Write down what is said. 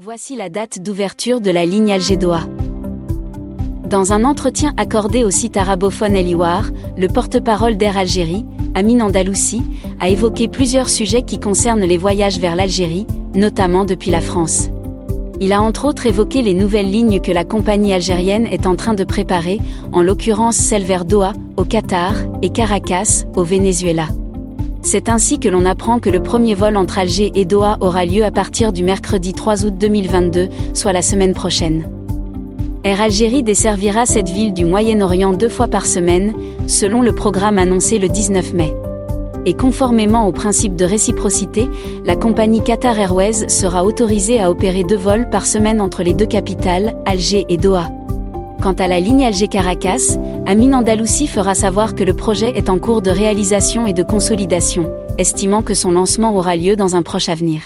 Voici la date d'ouverture de la ligne Alger-Doha. Dans un entretien accordé au site arabophone Eliwar, le porte-parole d'Air Algérie, Amin Andalousi, a évoqué plusieurs sujets qui concernent les voyages vers l'Algérie, notamment depuis la France. Il a entre autres évoqué les nouvelles lignes que la compagnie algérienne est en train de préparer, en l'occurrence celle vers Doha, au Qatar, et Caracas, au Venezuela. C'est ainsi que l'on apprend que le premier vol entre Alger et Doha aura lieu à partir du mercredi 3 août 2022, soit la semaine prochaine. Air Algérie desservira cette ville du Moyen-Orient deux fois par semaine, selon le programme annoncé le 19 mai. Et conformément au principe de réciprocité, la compagnie Qatar Airways sera autorisée à opérer deux vols par semaine entre les deux capitales, Alger et Doha. Quant à la ligne Alger-Caracas, Amin Andalousi fera savoir que le projet est en cours de réalisation et de consolidation, estimant que son lancement aura lieu dans un proche avenir.